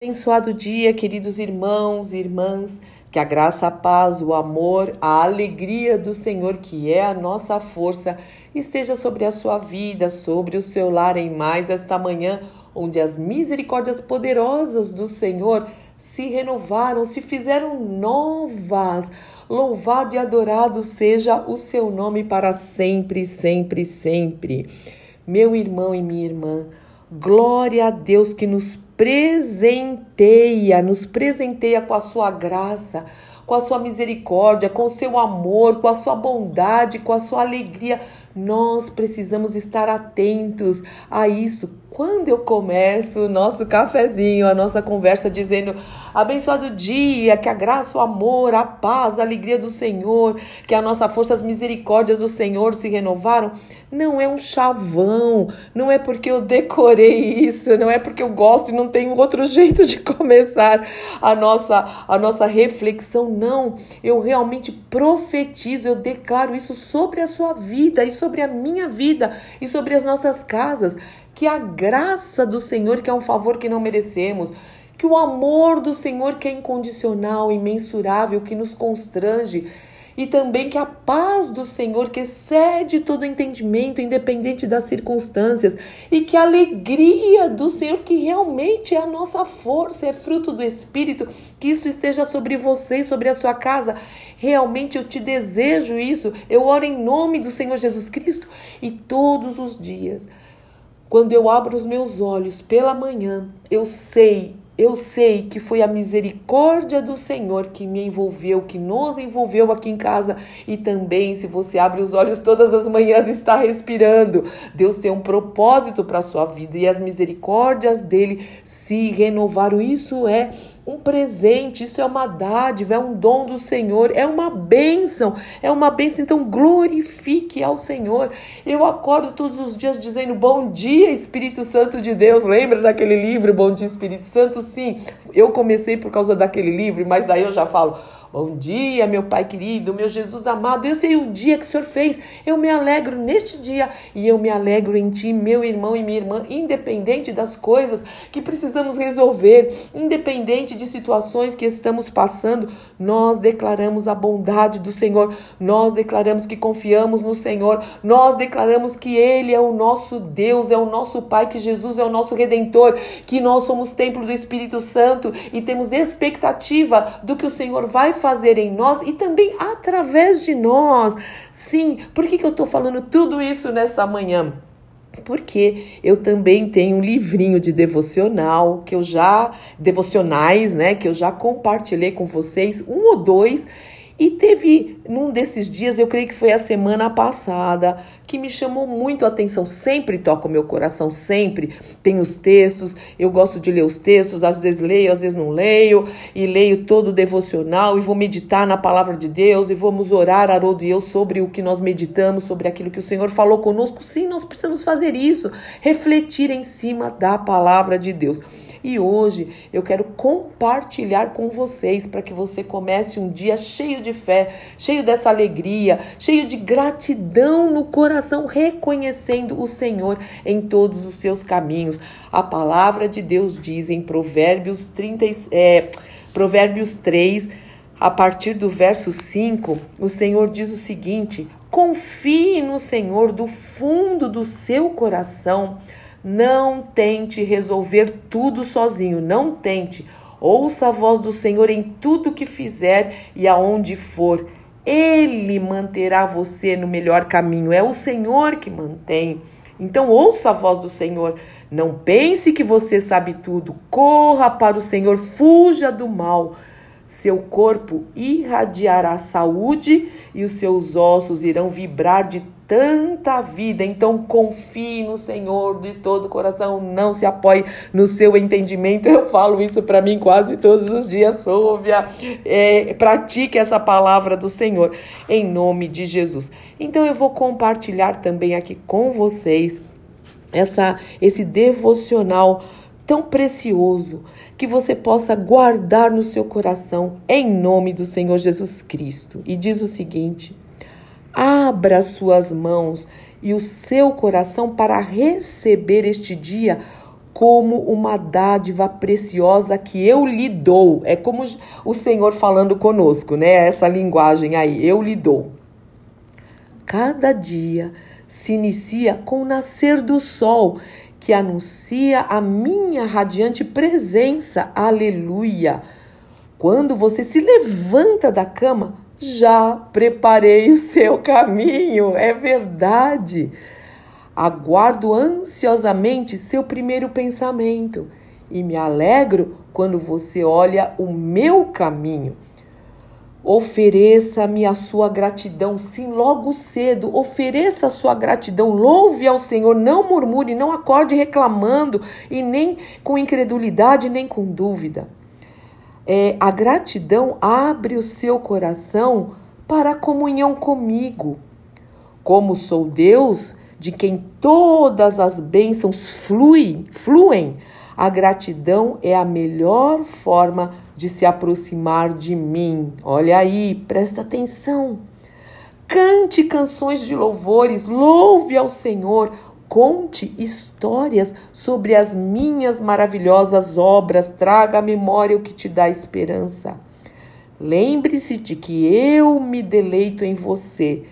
Abençoado dia, queridos irmãos e irmãs, que a graça, a paz, o amor, a alegria do Senhor, que é a nossa força, esteja sobre a sua vida, sobre o seu lar em mais esta manhã, onde as misericórdias poderosas do Senhor se renovaram, se fizeram novas. Louvado e adorado seja o seu nome para sempre, sempre, sempre. Meu irmão e minha irmã, glória a Deus que nos presenteia, nos presenteia com a sua graça, com a sua misericórdia, com o seu amor, com a sua bondade, com a sua alegria. Nós precisamos estar atentos a isso quando eu começo o nosso cafezinho, a nossa conversa dizendo abençoado dia, que a graça, o amor, a paz, a alegria do Senhor, que a nossa força, as misericórdias do Senhor se renovaram, não é um chavão, não é porque eu decorei isso, não é porque eu gosto e não tenho outro jeito de começar a nossa a nossa reflexão, não. Eu realmente profetizo, eu declaro isso sobre a sua vida e sobre a minha vida e sobre as nossas casas. Que a graça do Senhor, que é um favor que não merecemos, que o amor do Senhor, que é incondicional, imensurável, que nos constrange, e também que a paz do Senhor, que excede todo entendimento, independente das circunstâncias, e que a alegria do Senhor, que realmente é a nossa força, é fruto do Espírito, que isso esteja sobre você, sobre a sua casa. Realmente eu te desejo isso. Eu oro em nome do Senhor Jesus Cristo e todos os dias quando eu abro os meus olhos pela manhã, eu sei, eu sei que foi a misericórdia do Senhor que me envolveu, que nos envolveu aqui em casa e também, se você abre os olhos todas as manhãs, está respirando. Deus tem um propósito para a sua vida e as misericórdias dele se renovaram. Isso é um presente, isso é uma dádiva, é um dom do Senhor, é uma bênção, é uma bênção. Então glorifique ao Senhor. Eu acordo todos os dias dizendo bom dia, Espírito Santo de Deus. Lembra daquele livro, Bom Dia, Espírito Santo? Sim, eu comecei por causa daquele livro, mas daí eu já falo Bom dia, meu Pai querido, meu Jesus amado. Eu sei o dia que o Senhor fez. Eu me alegro neste dia e eu me alegro em Ti, meu irmão e minha irmã, independente das coisas que precisamos resolver, independente de situações que estamos passando. Nós declaramos a bondade do Senhor. Nós declaramos que confiamos no Senhor. Nós declaramos que Ele é o nosso Deus, é o nosso Pai, que Jesus é o nosso Redentor, que nós somos templo do Espírito Santo e temos expectativa do que o Senhor vai fazer em nós e também através de nós. Sim, por que, que eu estou falando tudo isso nessa manhã? Porque eu também tenho um livrinho de devocional que eu já devocionais, né, que eu já compartilhei com vocês, um ou dois, e teve num desses dias, eu creio que foi a semana passada, que me chamou muito a atenção. Sempre toca o meu coração, sempre. Tem os textos, eu gosto de ler os textos, às vezes leio, às vezes não leio, e leio todo o devocional e vou meditar na palavra de Deus e vamos orar, Haroldo e eu, sobre o que nós meditamos, sobre aquilo que o Senhor falou conosco. Sim, nós precisamos fazer isso, refletir em cima da palavra de Deus. E hoje eu quero compartilhar com vocês para que você comece um dia cheio de fé, cheio dessa alegria, cheio de gratidão no coração, reconhecendo o Senhor em todos os seus caminhos. A palavra de Deus diz em Provérbios 30, é, Provérbios 3, a partir do verso 5, o Senhor diz o seguinte: confie no Senhor do fundo do seu coração não tente resolver tudo sozinho, não tente. Ouça a voz do Senhor em tudo que fizer e aonde for. Ele manterá você no melhor caminho. É o Senhor que mantém. Então ouça a voz do Senhor. Não pense que você sabe tudo. Corra para o Senhor, fuja do mal. Seu corpo irradiará saúde e os seus ossos irão vibrar de tanta vida. Então confie no Senhor de todo o coração, não se apoie no seu entendimento. Eu falo isso para mim quase todos os dias, Fúvia. É, pratique essa palavra do Senhor em nome de Jesus. Então eu vou compartilhar também aqui com vocês essa esse devocional tão precioso que você possa guardar no seu coração em nome do Senhor Jesus Cristo. E diz o seguinte: Abra suas mãos e o seu coração para receber este dia como uma dádiva preciosa que eu lhe dou. É como o Senhor falando conosco, né? Essa linguagem aí, eu lhe dou. Cada dia se inicia com o nascer do sol, que anuncia a minha radiante presença. Aleluia! Quando você se levanta da cama, já preparei o seu caminho, é verdade. Aguardo ansiosamente seu primeiro pensamento e me alegro quando você olha o meu caminho. Ofereça-me a sua gratidão, sim, logo cedo. Ofereça a sua gratidão, louve ao Senhor, não murmure, não acorde reclamando e nem com incredulidade, nem com dúvida. É, a gratidão abre o seu coração para a comunhão comigo. Como sou Deus, de quem todas as bênçãos fluem, fluem, a gratidão é a melhor forma de se aproximar de mim. Olha aí, presta atenção. Cante canções de louvores, louve ao Senhor, conte histórias sobre as minhas maravilhosas obras, traga à memória o que te dá esperança. Lembre-se de que eu me deleito em você,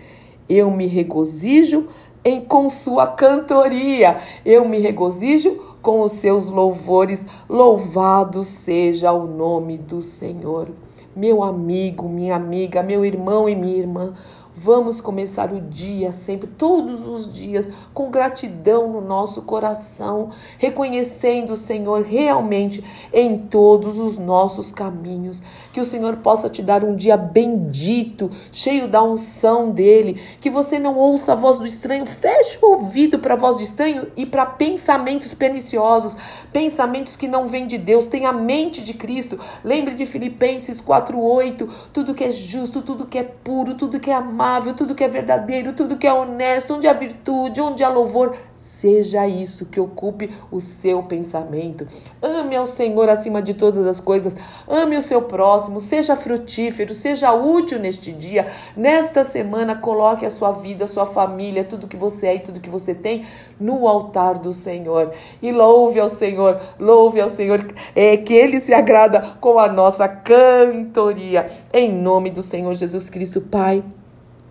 eu me regozijo em com sua cantoria. Eu me regozijo com os seus louvores. Louvado seja o nome do Senhor. Meu amigo, minha amiga, meu irmão e minha irmã, Vamos começar o dia sempre, todos os dias, com gratidão no nosso coração, reconhecendo o Senhor realmente em todos os nossos caminhos. Que o Senhor possa te dar um dia bendito, cheio da unção dele. Que você não ouça a voz do estranho, feche o ouvido para a voz do estranho e para pensamentos perniciosos, pensamentos que não vêm de Deus. Tenha a mente de Cristo. Lembre de Filipenses 4:8, tudo que é justo, tudo que é puro, tudo que é amável tudo que é verdadeiro, tudo que é honesto, onde há virtude, onde há louvor, seja isso que ocupe o seu pensamento. Ame ao Senhor acima de todas as coisas, ame o seu próximo, seja frutífero, seja útil neste dia. Nesta semana, coloque a sua vida, a sua família, tudo que você é e tudo que você tem no altar do Senhor. E louve ao Senhor, louve ao Senhor, é, que Ele se agrada com a nossa cantoria. Em nome do Senhor Jesus Cristo, Pai.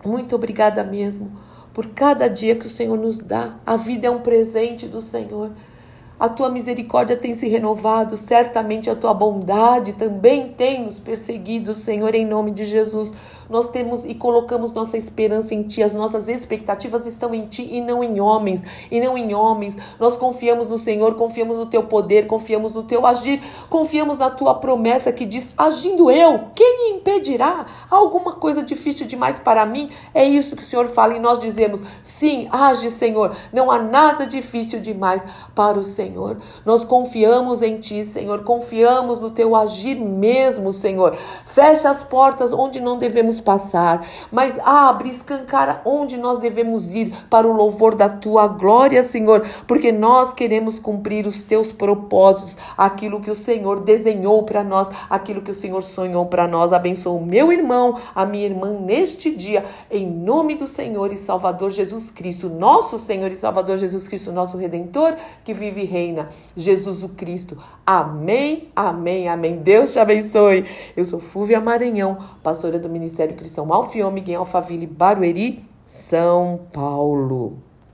Muito obrigada mesmo por cada dia que o Senhor nos dá. A vida é um presente do Senhor. A tua misericórdia tem se renovado, certamente a tua bondade também tem nos perseguido, Senhor, em nome de Jesus. Nós temos e colocamos nossa esperança em Ti, as nossas expectativas estão em Ti e não em homens, e não em homens. Nós confiamos no Senhor, confiamos no Teu poder, confiamos no Teu agir, confiamos na Tua promessa que diz: agindo eu, quem impedirá? Alguma coisa difícil demais para mim? É isso que o Senhor fala e nós dizemos: sim, age, Senhor. Não há nada difícil demais para o Senhor. Nós confiamos em Ti, Senhor, confiamos no Teu agir mesmo, Senhor. Fecha as portas onde não devemos devemos passar, mas abre, escancara onde nós devemos ir para o louvor da tua glória, Senhor, porque nós queremos cumprir os teus propósitos, aquilo que o Senhor desenhou para nós, aquilo que o Senhor sonhou para nós. Abençoa o meu irmão, a minha irmã neste dia, em nome do Senhor e Salvador Jesus Cristo, nosso Senhor e Salvador Jesus Cristo, nosso redentor que vive e reina, Jesus o Cristo. Amém, amém, amém. Deus te abençoe. Eu sou Fúvia Maranhão, pastora do Ministério Cristão Alfiômega em Alphaville, Barueri, São Paulo.